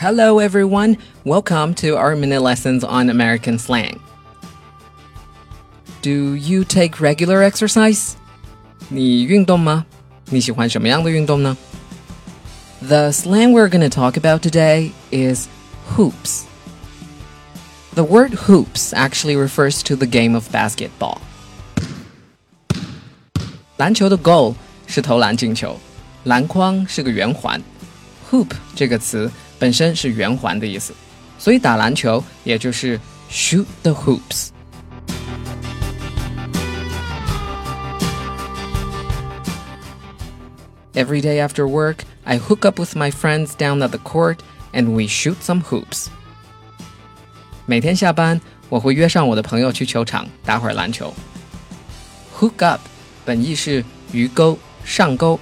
Hello, everyone. Welcome to our minute lessons on American slang. Do you take regular exercise? 你运动吗？你喜欢什么样的运动呢？The slang we're going to talk about today is hoops. The word hoops actually refers to the game of basketball. 篮球的 goal 是投篮进球，篮筐是个圆环。Hoop 这个词 本身是圆环的意思，所以打篮球也就是 shoot the hoops。Every day after work, I hook up with my friends down at the court and we shoot some hoops. 每天下班，我会约上我的朋友去球场打会儿篮球。Hook up 本意是鱼钩、上钩，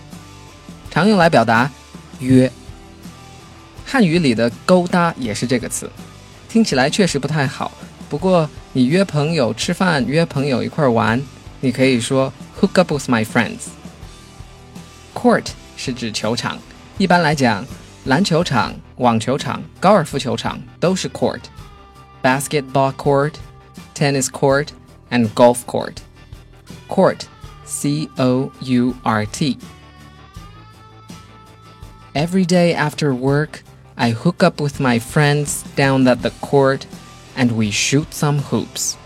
常用来表达约。 汉语里的勾搭也是这个词，听起来确实不太好。不过你约朋友吃饭，约朋友一块玩，你可以说 hook up with my friends。Court 是指球场，一般来讲，篮球场、网球场、高尔夫球场都是 court。Basketball court, tennis court, and golf court. Court, C O U R T. Every day after work. I hook up with my friends down at the court and we shoot some hoops.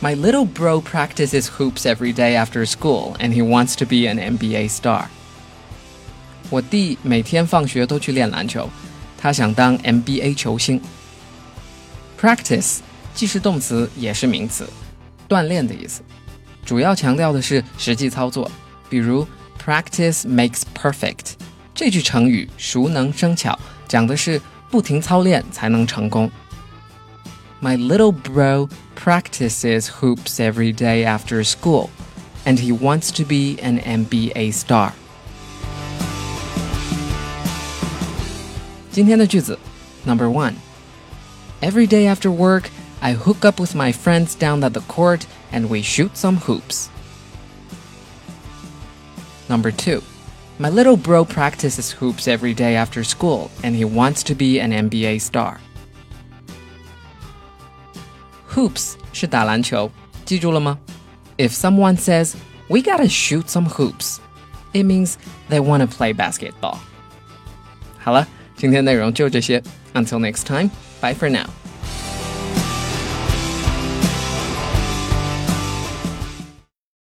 My little bro practices hoops every day after school and he wants to be an NBA star. 我弟每天放学都去练篮球，他想当 NBA 球星。Practice 既是动词也是名词，锻炼的意思，主要强调的是实际操作，比如 Practice makes perfect，这句成语熟能生巧，讲的是不停操练才能成功。My little bro practices hoops every day after school, and he wants to be an NBA star. 今天的句子，Number one. Every day after work, I hook up with my friends down at the court and we shoot some hoops. Number two, my little bro practices hoops every day after school and he wants to be an NBA star. Hoops 是打篮球，记住了吗？If someone says we gotta shoot some hoops, it means they want to play basketball. 好了，今天内容就这些。Until next time, bye for now.